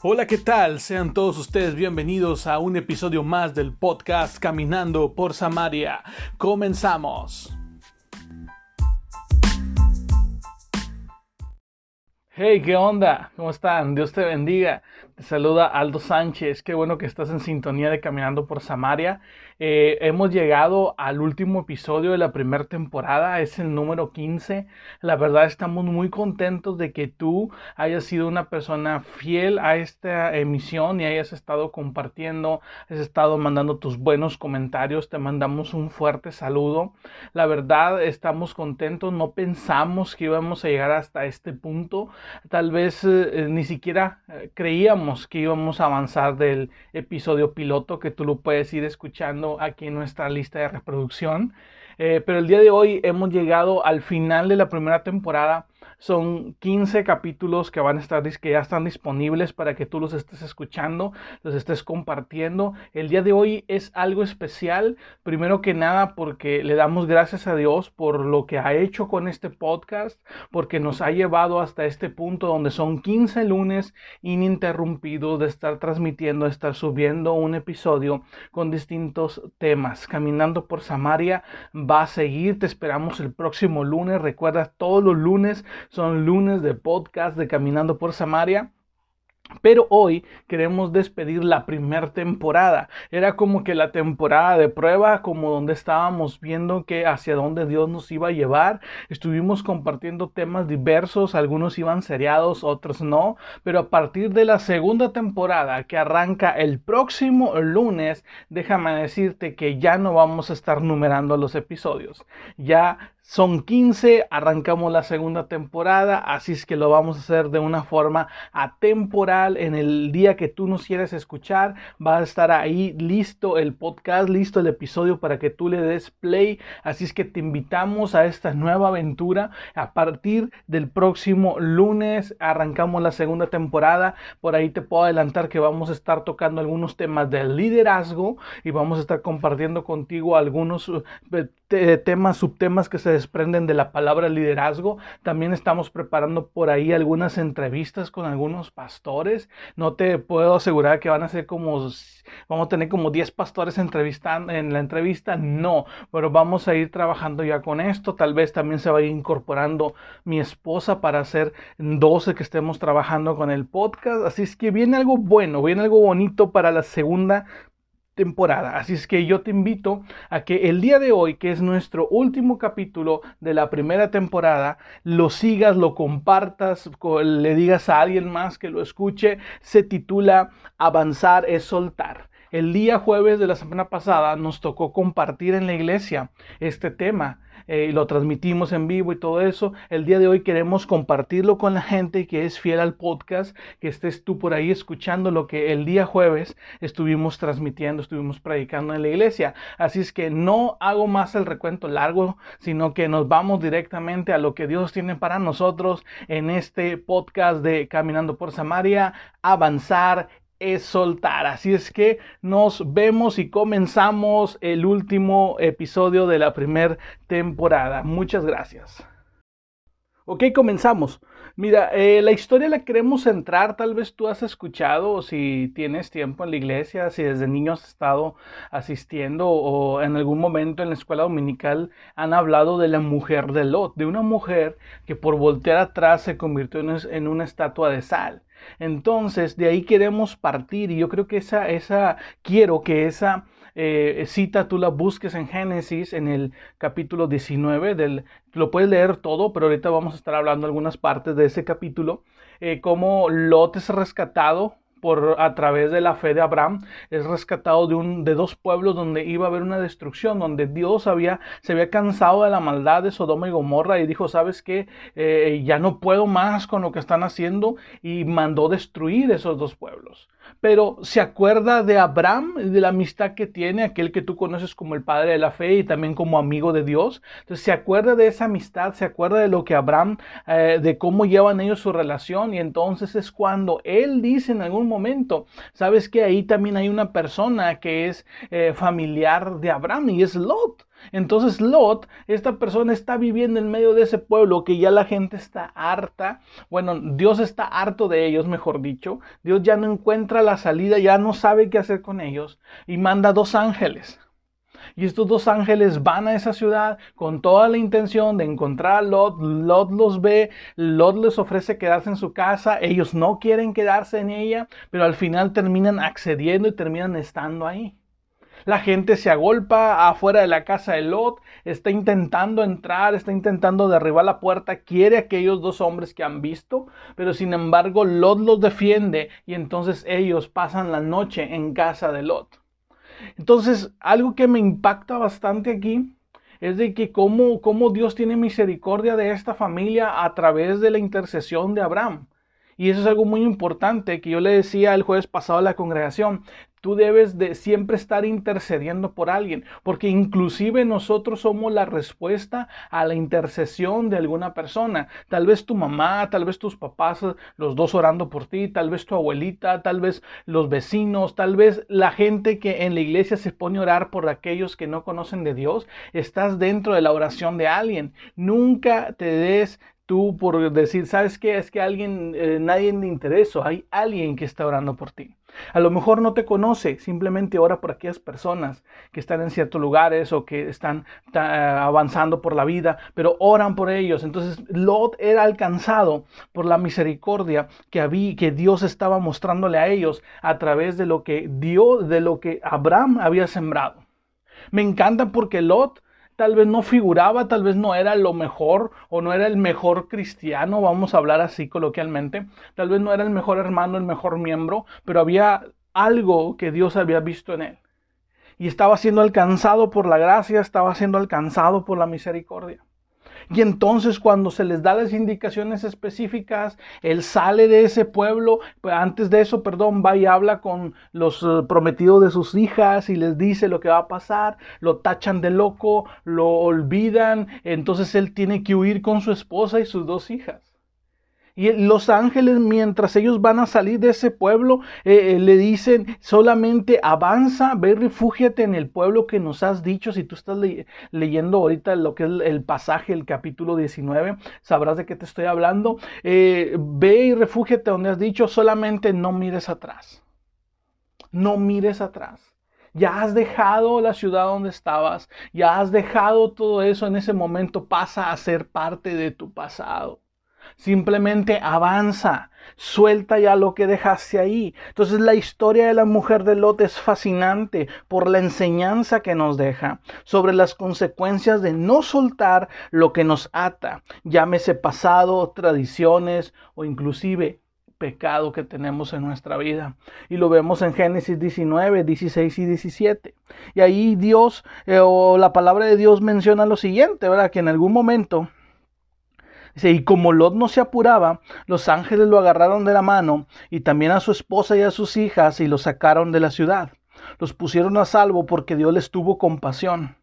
Hola, ¿qué tal? Sean todos ustedes bienvenidos a un episodio más del podcast Caminando por Samaria. Comenzamos. Hey, ¿qué onda? ¿Cómo están? Dios te bendiga. Te saluda Aldo Sánchez. Qué bueno que estás en sintonía de Caminando por Samaria. Eh, hemos llegado al último episodio de la primera temporada, es el número 15. La verdad estamos muy contentos de que tú hayas sido una persona fiel a esta emisión y hayas estado compartiendo, has estado mandando tus buenos comentarios. Te mandamos un fuerte saludo. La verdad estamos contentos, no pensamos que íbamos a llegar hasta este punto. Tal vez eh, ni siquiera eh, creíamos que íbamos a avanzar del episodio piloto que tú lo puedes ir escuchando aquí en nuestra lista de reproducción. Eh, pero el día de hoy hemos llegado al final de la primera temporada son 15 capítulos que van a estar, que ya están disponibles para que tú los estés escuchando, los estés compartiendo. El día de hoy es algo especial, primero que nada porque le damos gracias a Dios por lo que ha hecho con este podcast, porque nos ha llevado hasta este punto donde son 15 lunes ininterrumpidos de estar transmitiendo, de estar subiendo un episodio con distintos temas. Caminando por Samaria va a seguir, te esperamos el próximo lunes. Recuerda, todos los lunes son lunes de podcast de Caminando por Samaria. Pero hoy queremos despedir la primera temporada. Era como que la temporada de prueba, como donde estábamos viendo que hacia dónde Dios nos iba a llevar. Estuvimos compartiendo temas diversos, algunos iban seriados, otros no. Pero a partir de la segunda temporada que arranca el próximo lunes, déjame decirte que ya no vamos a estar numerando los episodios. Ya son 15, arrancamos la segunda temporada, así es que lo vamos a hacer de una forma atemporal. En el día que tú nos quieres escuchar, va a estar ahí listo el podcast, listo el episodio para que tú le des play. Así es que te invitamos a esta nueva aventura. A partir del próximo lunes arrancamos la segunda temporada. Por ahí te puedo adelantar que vamos a estar tocando algunos temas del liderazgo y vamos a estar compartiendo contigo algunos eh, temas, subtemas que se desprenden de la palabra liderazgo. También estamos preparando por ahí algunas entrevistas con algunos pastores. No te puedo asegurar que van a ser como, vamos a tener como 10 pastores entrevistando en la entrevista. No, pero vamos a ir trabajando ya con esto. Tal vez también se vaya incorporando mi esposa para hacer 12 que estemos trabajando con el podcast. Así es que viene algo bueno, viene algo bonito para la segunda Así es que yo te invito a que el día de hoy, que es nuestro último capítulo de la primera temporada, lo sigas, lo compartas, le digas a alguien más que lo escuche. Se titula Avanzar es soltar. El día jueves de la semana pasada nos tocó compartir en la iglesia este tema eh, y lo transmitimos en vivo y todo eso. El día de hoy queremos compartirlo con la gente que es fiel al podcast, que estés tú por ahí escuchando lo que el día jueves estuvimos transmitiendo, estuvimos predicando en la iglesia. Así es que no hago más el recuento largo, sino que nos vamos directamente a lo que Dios tiene para nosotros en este podcast de Caminando por Samaria, avanzar es soltar. Así es que nos vemos y comenzamos el último episodio de la primera temporada. Muchas gracias. Ok, comenzamos. Mira, eh, la historia la queremos centrar, tal vez tú has escuchado o si tienes tiempo en la iglesia, si desde niño has estado asistiendo o en algún momento en la escuela dominical han hablado de la mujer de Lot, de una mujer que por voltear atrás se convirtió en una estatua de sal. Entonces, de ahí queremos partir y yo creo que esa, esa, quiero que esa eh, cita tú la busques en Génesis, en el capítulo 19, del, lo puedes leer todo, pero ahorita vamos a estar hablando algunas partes de ese capítulo, eh, cómo Lot es rescatado por a través de la fe de Abraham es rescatado de un de dos pueblos donde iba a haber una destrucción donde Dios había se había cansado de la maldad de Sodoma y Gomorra y dijo sabes qué eh, ya no puedo más con lo que están haciendo y mandó destruir esos dos pueblos pero se acuerda de Abraham, de la amistad que tiene, aquel que tú conoces como el padre de la fe y también como amigo de Dios. Entonces se acuerda de esa amistad, se acuerda de lo que Abraham, eh, de cómo llevan ellos su relación y entonces es cuando él dice en algún momento, sabes que ahí también hay una persona que es eh, familiar de Abraham y es Lot. Entonces Lot, esta persona está viviendo en medio de ese pueblo que ya la gente está harta. Bueno, Dios está harto de ellos, mejor dicho. Dios ya no encuentra la salida, ya no sabe qué hacer con ellos y manda dos ángeles. Y estos dos ángeles van a esa ciudad con toda la intención de encontrar a Lot. Lot los ve, Lot les ofrece quedarse en su casa. Ellos no quieren quedarse en ella, pero al final terminan accediendo y terminan estando ahí. La gente se agolpa afuera de la casa de Lot, está intentando entrar, está intentando derribar la puerta, quiere aquellos dos hombres que han visto, pero sin embargo Lot los defiende y entonces ellos pasan la noche en casa de Lot. Entonces, algo que me impacta bastante aquí es de que cómo, cómo Dios tiene misericordia de esta familia a través de la intercesión de Abraham. Y eso es algo muy importante que yo le decía el jueves pasado a la congregación. Tú debes de siempre estar intercediendo por alguien, porque inclusive nosotros somos la respuesta a la intercesión de alguna persona. Tal vez tu mamá, tal vez tus papás, los dos orando por ti, tal vez tu abuelita, tal vez los vecinos, tal vez la gente que en la iglesia se pone a orar por aquellos que no conocen de Dios. Estás dentro de la oración de alguien. Nunca te des tú por decir, ¿sabes qué? Es que alguien, eh, nadie le interesa, hay alguien que está orando por ti. A lo mejor no te conoce, simplemente ora por aquellas personas que están en ciertos lugares o que están avanzando por la vida, pero oran por ellos. Entonces Lot era alcanzado por la misericordia que había, que Dios estaba mostrándole a ellos a través de lo que Dios, de lo que Abraham había sembrado. Me encanta porque Lot tal vez no figuraba, tal vez no era lo mejor o no era el mejor cristiano, vamos a hablar así coloquialmente, tal vez no era el mejor hermano, el mejor miembro, pero había algo que Dios había visto en él. Y estaba siendo alcanzado por la gracia, estaba siendo alcanzado por la misericordia. Y entonces cuando se les da las indicaciones específicas, él sale de ese pueblo, pues, antes de eso, perdón, va y habla con los eh, prometidos de sus hijas y les dice lo que va a pasar, lo tachan de loco, lo olvidan, entonces él tiene que huir con su esposa y sus dos hijas. Y los ángeles, mientras ellos van a salir de ese pueblo, eh, eh, le dicen solamente avanza, ve, refúgiate en el pueblo que nos has dicho. Si tú estás leyendo ahorita lo que es el pasaje, el capítulo 19, sabrás de qué te estoy hablando. Eh, ve y refúgiate donde has dicho, solamente no mires atrás. No mires atrás. Ya has dejado la ciudad donde estabas, ya has dejado todo eso en ese momento, pasa a ser parte de tu pasado. Simplemente avanza, suelta ya lo que dejaste ahí. Entonces la historia de la mujer de Lot es fascinante por la enseñanza que nos deja sobre las consecuencias de no soltar lo que nos ata, llámese pasado, tradiciones o inclusive pecado que tenemos en nuestra vida. Y lo vemos en Génesis 19, 16 y 17. Y ahí Dios eh, o la palabra de Dios menciona lo siguiente, ¿verdad? Que en algún momento y como Lot no se apuraba, los ángeles lo agarraron de la mano y también a su esposa y a sus hijas y los sacaron de la ciudad. Los pusieron a salvo porque Dios les tuvo compasión.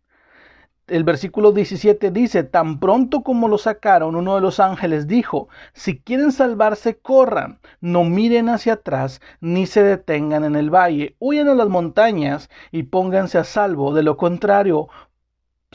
El versículo 17 dice, tan pronto como lo sacaron, uno de los ángeles dijo, si quieren salvarse, corran, no miren hacia atrás, ni se detengan en el valle, huyan a las montañas y pónganse a salvo, de lo contrario,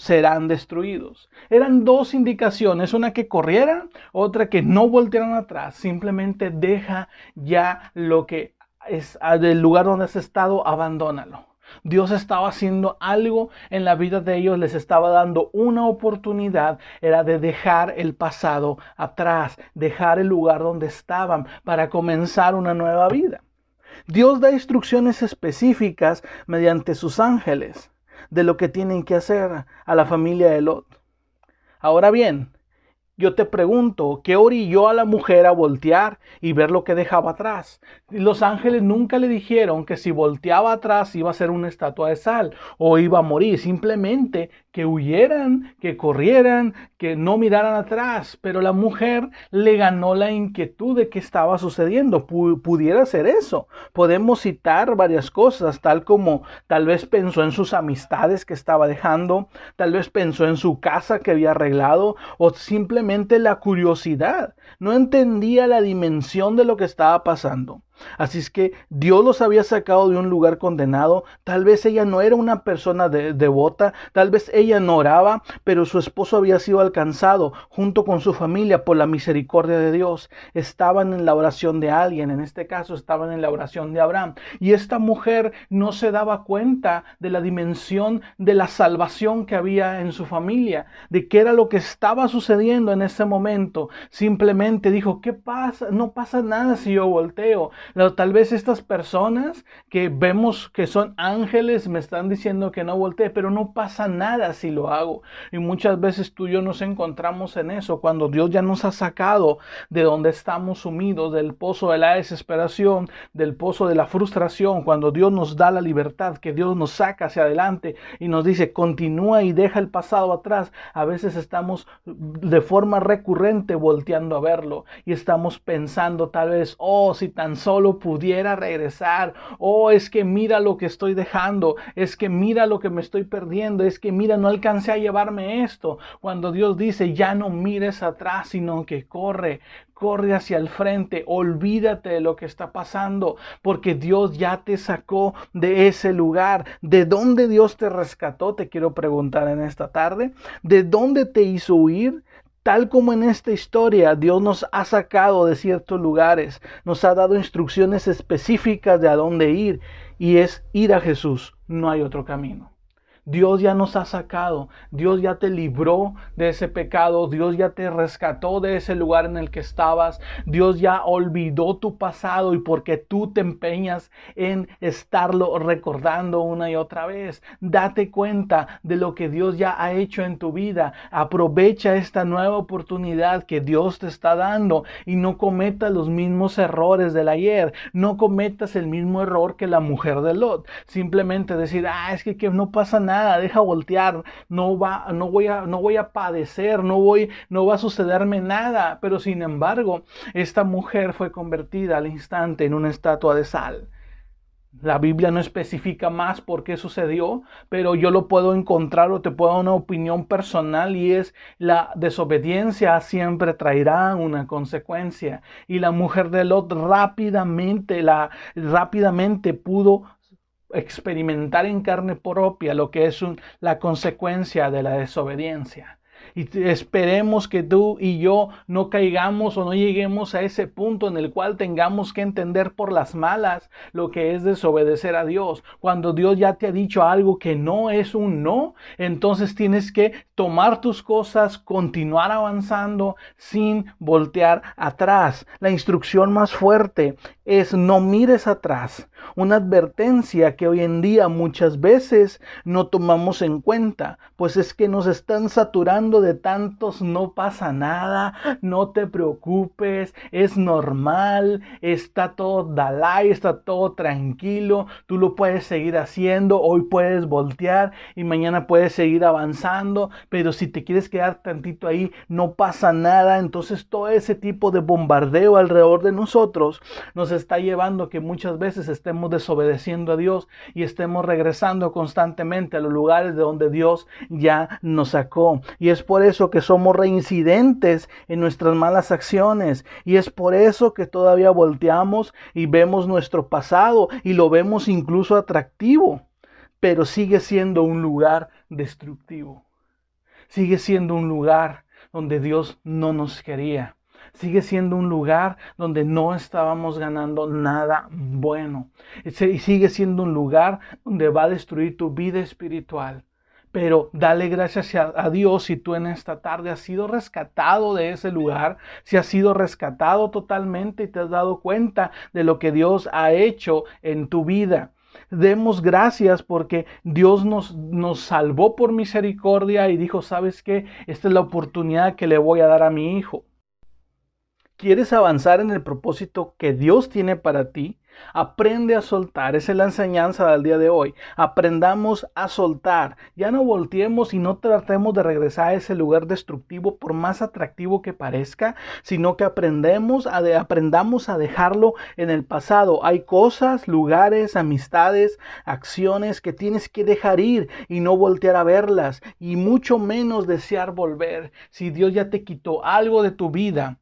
serán destruidos. Eran dos indicaciones, una que corrieran, otra que no voltearan atrás. Simplemente deja ya lo que es ah, del lugar donde has estado, abandónalo. Dios estaba haciendo algo en la vida de ellos, les estaba dando una oportunidad, era de dejar el pasado atrás, dejar el lugar donde estaban para comenzar una nueva vida. Dios da instrucciones específicas mediante sus ángeles de lo que tienen que hacer a la familia de Lot. Ahora bien, yo te pregunto, ¿qué orilló a la mujer a voltear y ver lo que dejaba atrás? Los ángeles nunca le dijeron que si volteaba atrás iba a ser una estatua de sal o iba a morir, simplemente que huyeran, que corrieran, que no miraran atrás. Pero la mujer le ganó la inquietud de qué estaba sucediendo. pudiera ser eso. Podemos citar varias cosas, tal como tal vez pensó en sus amistades que estaba dejando, tal vez pensó en su casa que había arreglado o simplemente la curiosidad. No entendía la dimensión de lo que estaba pasando. Así es que Dios los había sacado de un lugar condenado. Tal vez ella no era una persona devota, tal vez ella no oraba, pero su esposo había sido alcanzado junto con su familia por la misericordia de Dios. Estaban en la oración de alguien, en este caso estaban en la oración de Abraham. Y esta mujer no se daba cuenta de la dimensión de la salvación que había en su familia, de qué era lo que estaba sucediendo en ese momento. Simplemente dijo, ¿qué pasa? No pasa nada si yo volteo. Tal vez estas personas que vemos que son ángeles me están diciendo que no voltee, pero no pasa nada si lo hago. Y muchas veces tú y yo nos encontramos en eso, cuando Dios ya nos ha sacado de donde estamos sumidos, del pozo de la desesperación, del pozo de la frustración, cuando Dios nos da la libertad, que Dios nos saca hacia adelante y nos dice, continúa y deja el pasado atrás. A veces estamos de forma recurrente volteando a verlo y estamos pensando tal vez, oh, si tan solo pudiera regresar, oh, es que mira lo que estoy dejando, es que mira lo que me estoy perdiendo, es que mira, no alcancé a llevarme esto. Cuando Dios dice, ya no mires atrás, sino que corre, corre hacia el frente, olvídate de lo que está pasando, porque Dios ya te sacó de ese lugar. ¿De dónde Dios te rescató? Te quiero preguntar en esta tarde. ¿De dónde te hizo huir? Tal como en esta historia, Dios nos ha sacado de ciertos lugares, nos ha dado instrucciones específicas de a dónde ir, y es ir a Jesús, no hay otro camino. Dios ya nos ha sacado, Dios ya te libró de ese pecado, Dios ya te rescató de ese lugar en el que estabas, Dios ya olvidó tu pasado y porque tú te empeñas en estarlo recordando una y otra vez, date cuenta de lo que Dios ya ha hecho en tu vida, aprovecha esta nueva oportunidad que Dios te está dando y no cometas los mismos errores del ayer, no cometas el mismo error que la mujer de Lot, simplemente decir, ah, es que, que no pasa nada deja voltear, no va, no voy a, no voy a padecer, no voy, no va a sucederme nada. Pero sin embargo, esta mujer fue convertida al instante en una estatua de sal. La Biblia no especifica más por qué sucedió, pero yo lo puedo encontrar o te puedo dar una opinión personal y es la desobediencia siempre traerá una consecuencia. Y la mujer de Lot rápidamente, la, rápidamente pudo experimentar en carne propia lo que es la consecuencia de la desobediencia. Y esperemos que tú y yo no caigamos o no lleguemos a ese punto en el cual tengamos que entender por las malas lo que es desobedecer a Dios. Cuando Dios ya te ha dicho algo que no es un no, entonces tienes que tomar tus cosas, continuar avanzando sin voltear atrás. La instrucción más fuerte es no mires atrás. Una advertencia que hoy en día muchas veces no tomamos en cuenta, pues es que nos están saturando de tantos no pasa nada, no te preocupes, es normal, está todo dalai, está todo tranquilo, tú lo puedes seguir haciendo, hoy puedes voltear y mañana puedes seguir avanzando, pero si te quieres quedar tantito ahí, no pasa nada, entonces todo ese tipo de bombardeo alrededor de nosotros nos está llevando que muchas veces estemos desobedeciendo a Dios y estemos regresando constantemente a los lugares de donde Dios ya nos sacó. Y es por eso que somos reincidentes en nuestras malas acciones. Y es por eso que todavía volteamos y vemos nuestro pasado y lo vemos incluso atractivo. Pero sigue siendo un lugar destructivo. Sigue siendo un lugar donde Dios no nos quería sigue siendo un lugar donde no estábamos ganando nada bueno. Y sigue siendo un lugar donde va a destruir tu vida espiritual. Pero dale gracias a, Dios si tú en esta tarde has sido rescatado de ese lugar, si has sido rescatado totalmente y te has dado cuenta de lo que Dios ha hecho en tu vida. Demos gracias porque Dios nos, nos salvó por misericordia y dijo, ¿sabes qué? Esta es la oportunidad que le voy a dar a mi hijo. ¿Quieres avanzar en el propósito que Dios tiene para ti? Aprende a soltar. Esa es la enseñanza del día de hoy. Aprendamos a soltar. Ya no volteemos y no tratemos de regresar a ese lugar destructivo por más atractivo que parezca, sino que aprendemos a aprendamos a dejarlo en el pasado. Hay cosas, lugares, amistades, acciones que tienes que dejar ir y no voltear a verlas y mucho menos desear volver. Si Dios ya te quitó algo de tu vida,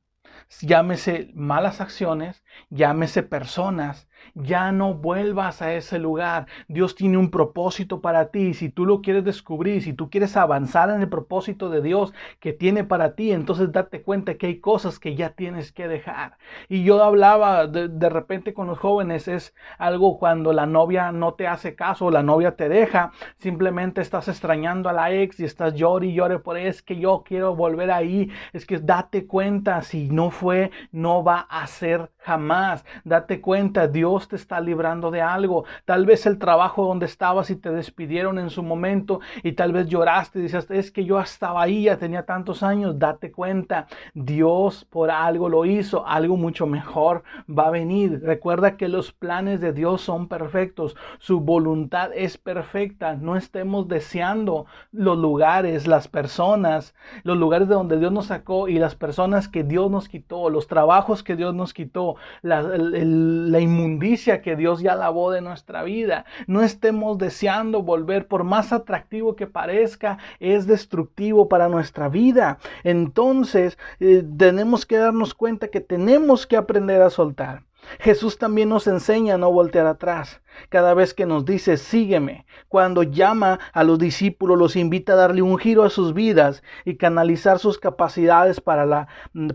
llámese malas acciones, llámese personas, ya no vuelvas a ese lugar. Dios tiene un propósito para ti. Si tú lo quieres descubrir, si tú quieres avanzar en el propósito de Dios que tiene para ti, entonces date cuenta que hay cosas que ya tienes que dejar. Y yo hablaba de, repente con los jóvenes, es algo cuando la novia no te hace caso, la novia te deja, simplemente estás extrañando a la ex y estás llori y llore por es que yo quiero volver ahí. Es que date cuenta, si no fue, no va a ser jamás. Date cuenta, Dios te está librando de algo. Tal vez el trabajo donde estabas y te despidieron en su momento y tal vez lloraste y dices, es que yo estaba ahí, ya tenía tantos años. Date cuenta, Dios por algo lo hizo, algo mucho mejor va a venir. Recuerda que los planes de Dios son perfectos, su voluntad es perfecta. No estemos deseando los lugares, las personas, los lugares de donde Dios nos sacó y las personas que Dios nos quitó, los trabajos que Dios nos quitó, la, la inmundicia que Dios ya lavó de nuestra vida. No estemos deseando volver, por más atractivo que parezca, es destructivo para nuestra vida. Entonces, eh, tenemos que darnos cuenta que tenemos que aprender a soltar. Jesús también nos enseña a no voltear atrás cada vez que nos dice, sígueme, cuando llama a los discípulos, los invita a darle un giro a sus vidas y canalizar sus capacidades para, la,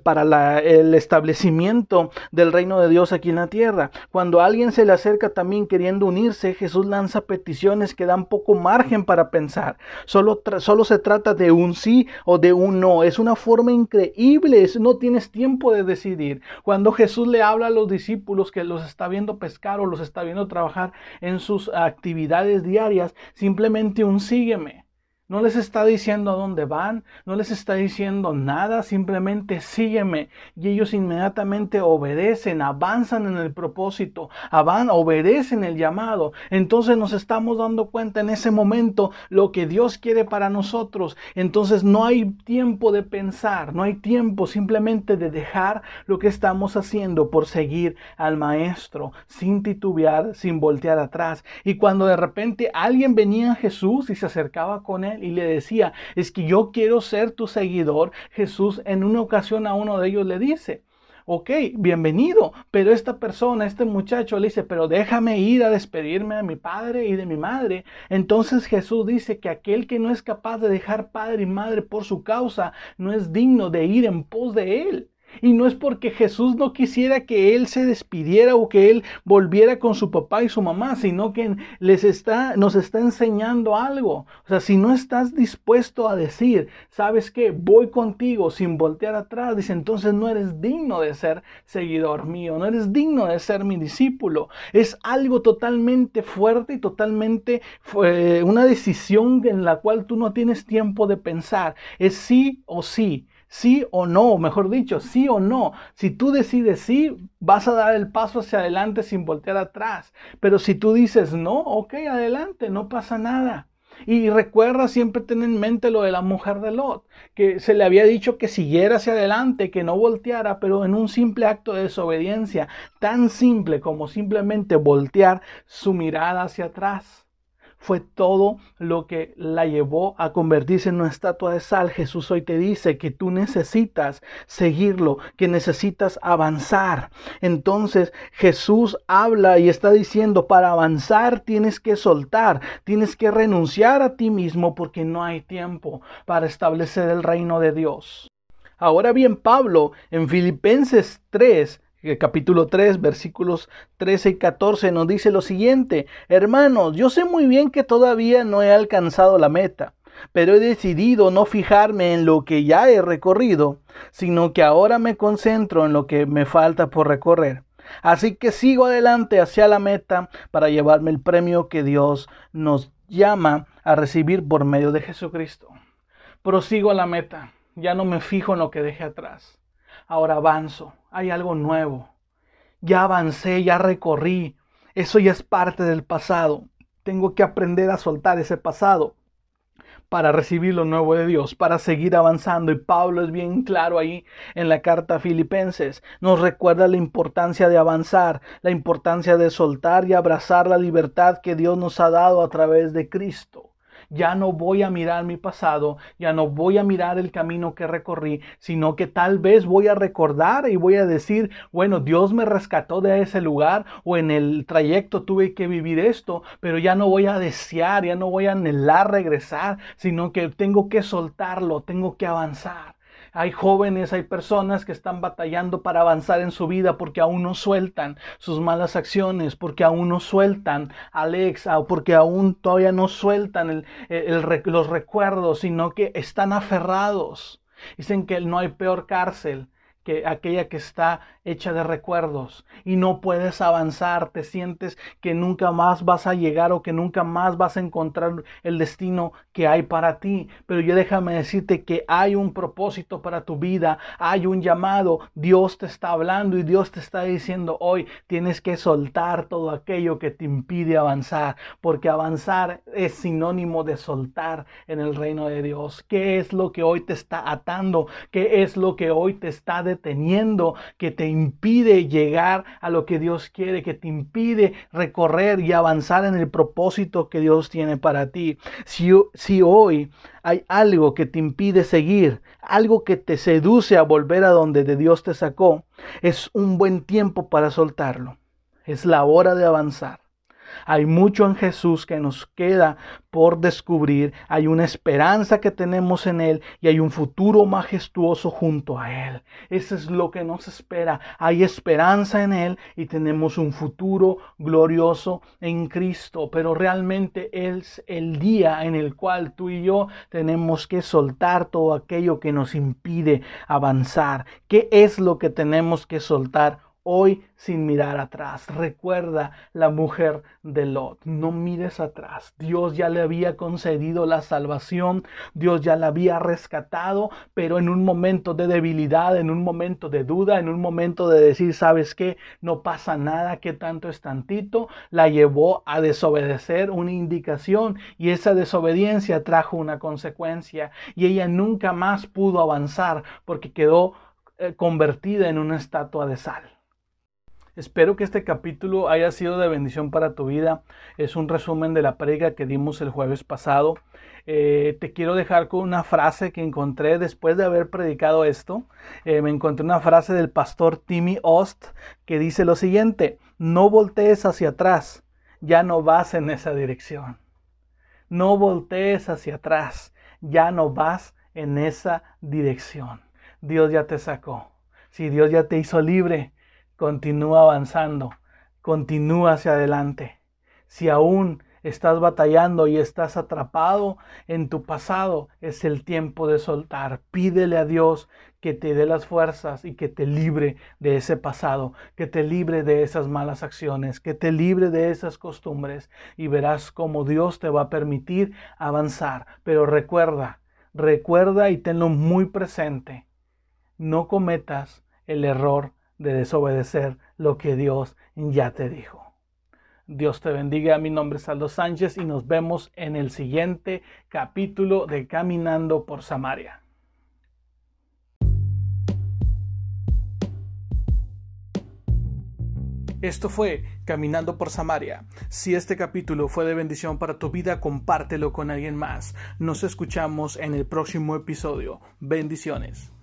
para el establecimiento del reino de Dios aquí en la tierra. Cuando alguien se le acerca también queriendo unirse, Jesús lanza peticiones que dan poco margen para pensar. Solo, solo se trata de un sí o de un no. Es una forma increíble, no tienes tiempo de decidir. Cuando Jesús le habla a los discípulos que los está viendo pescar o los está viendo trabajar, en sus actividades diarias, simplemente un sígueme. No les está diciendo a dónde van, no les está diciendo nada, simplemente sígueme. Y ellos inmediatamente obedecen, avanzan en el propósito, avan, obedecen el llamado. Entonces nos estamos dando cuenta en ese momento lo que Dios quiere para nosotros. Entonces no hay tiempo de pensar, no hay tiempo simplemente de dejar lo que estamos haciendo por seguir al Maestro, sin titubear, sin voltear atrás. Y cuando de repente alguien venía a Jesús y se acercaba con él, y le decía, es que yo quiero ser tu seguidor, Jesús en una ocasión a uno de ellos le dice, ok, bienvenido, pero esta persona, este muchacho le dice, pero déjame ir a despedirme de mi padre y de mi madre. Entonces Jesús dice que aquel que no es capaz de dejar padre y madre por su causa, no es digno de ir en pos de él. Y no es porque Jesús no quisiera que él se despidiera o que él volviera con su papá y su mamá, sino que les está, nos está enseñando algo. O sea, si no estás dispuesto a decir, sabes que voy contigo sin voltear atrás, dice, entonces no eres digno de ser seguidor mío, no eres digno de ser mi discípulo. Es algo totalmente fuerte y totalmente una decisión en la cual tú no tienes tiempo de pensar. Es sí o sí sí o no, mejor dicho, sí o no. Si tú decides sí, vas a dar el paso hacia adelante sin voltear atrás. Pero si tú dices no, ok, adelante, no pasa nada. Y recuerda siempre tener en mente lo de la mujer de Lot, que se le había dicho que siguiera hacia adelante, que no volteara, pero en un simple acto de desobediencia, tan simple como simplemente voltear su mirada hacia atrás fue todo lo que la llevó a convertirse en una estatua de sal. Jesús hoy te dice que tú necesitas seguirlo, que necesitas avanzar. Entonces Jesús habla y está diciendo, para avanzar tienes que soltar, tienes que renunciar a ti mismo porque no hay tiempo para establecer el reino de Dios. Ahora bien, Pablo en Filipenses 3 capítulo 3, versículos 13 y 14 nos dice lo siguiente, hermanos, yo sé muy bien que todavía no he alcanzado la meta, pero he decidido no fijarme en lo que ya he recorrido, sino que ahora me concentro en lo que me falta por recorrer. Así que sigo adelante hacia la meta para llevarme el premio que Dios nos llama a recibir por medio de Jesucristo. Prosigo a la meta, ya no me fijo en lo que dejé atrás ahora avanzo, hay algo nuevo. Ya avancé, ya recorrí, eso ya es parte del pasado. Tengo que aprender a soltar ese pasado para recibir lo nuevo de Dios, para seguir avanzando. Y Pablo es bien claro ahí en la carta a Filipenses. Nos recuerda la importancia de avanzar, la importancia de soltar y abrazar la libertad que Dios nos ha dado a través de Cristo. Ya no voy a mirar mi pasado, ya no voy a mirar el camino que recorrí, sino que tal vez voy a recordar y voy a decir, bueno, Dios me rescató de ese lugar o en el trayecto tuve que vivir esto, pero ya no voy a desear, ya no voy a anhelar regresar, sino que tengo que soltarlo, tengo que avanzar. Hay jóvenes, hay personas que están batallando para avanzar en su vida porque aún no sueltan sus malas acciones, porque aún no sueltan Alex, porque aún todavía no sueltan los recuerdos, sino que están aferrados. Dicen que no hay peor cárcel que aquella que está hecha de recuerdos y no puedes avanzar, te sientes que nunca más vas a llegar o que nunca más vas a encontrar el destino que hay para ti. Pero yo déjame decirte que hay un propósito para tu vida, hay un llamado, Dios te está hablando y Dios te está diciendo hoy tienes que soltar todo aquello que te impide avanzar, porque avanzar es sinónimo de soltar en el reino de Dios. ¿Qué es lo que hoy te está atando? ¿Qué es lo que hoy te está deteniendo? Que te impide llegar a lo que Dios quiere, que te impide recorrer y avanzar en el propósito que Dios tiene para ti. Si, si hoy hay algo que te impide seguir, algo que te seduce a volver a donde de Dios te sacó, es un buen tiempo para soltarlo. Es la hora de avanzar. Hay mucho en Jesús que nos queda por descubrir. Hay una esperanza que tenemos en Él y hay un futuro majestuoso junto a Él. Eso es lo que nos espera. Hay esperanza en Él y tenemos un futuro glorioso en Cristo. Pero realmente es el día en el cual tú y yo tenemos que soltar todo aquello que nos impide avanzar. ¿Qué es lo que tenemos que soltar? Hoy sin mirar atrás. Recuerda la mujer de Lot. No mires atrás. Dios ya le había concedido la salvación. Dios ya la había rescatado. Pero en un momento de debilidad, en un momento de duda, en un momento de decir, ¿sabes qué? No pasa nada, que tanto es tantito. La llevó a desobedecer una indicación y esa desobediencia trajo una consecuencia. Y ella nunca más pudo avanzar porque quedó eh, convertida en una estatua de sal. Espero que este capítulo haya sido de bendición para tu vida. Es un resumen de la prega que dimos el jueves pasado. Eh, te quiero dejar con una frase que encontré después de haber predicado esto. Eh, me encontré una frase del pastor Timmy Ost que dice lo siguiente, no voltees hacia atrás, ya no vas en esa dirección. No voltees hacia atrás, ya no vas en esa dirección. Dios ya te sacó. Si Dios ya te hizo libre, Continúa avanzando, continúa hacia adelante. Si aún estás batallando y estás atrapado en tu pasado, es el tiempo de soltar. Pídele a Dios que te dé las fuerzas y que te libre de ese pasado, que te libre de esas malas acciones, que te libre de esas costumbres y verás cómo Dios te va a permitir avanzar. Pero recuerda, recuerda y tenlo muy presente. No cometas el error de desobedecer lo que Dios ya te dijo. Dios te bendiga. Mi nombre es Aldo Sánchez y nos vemos en el siguiente capítulo de Caminando por Samaria. Esto fue Caminando por Samaria. Si este capítulo fue de bendición para tu vida, compártelo con alguien más. Nos escuchamos en el próximo episodio. Bendiciones.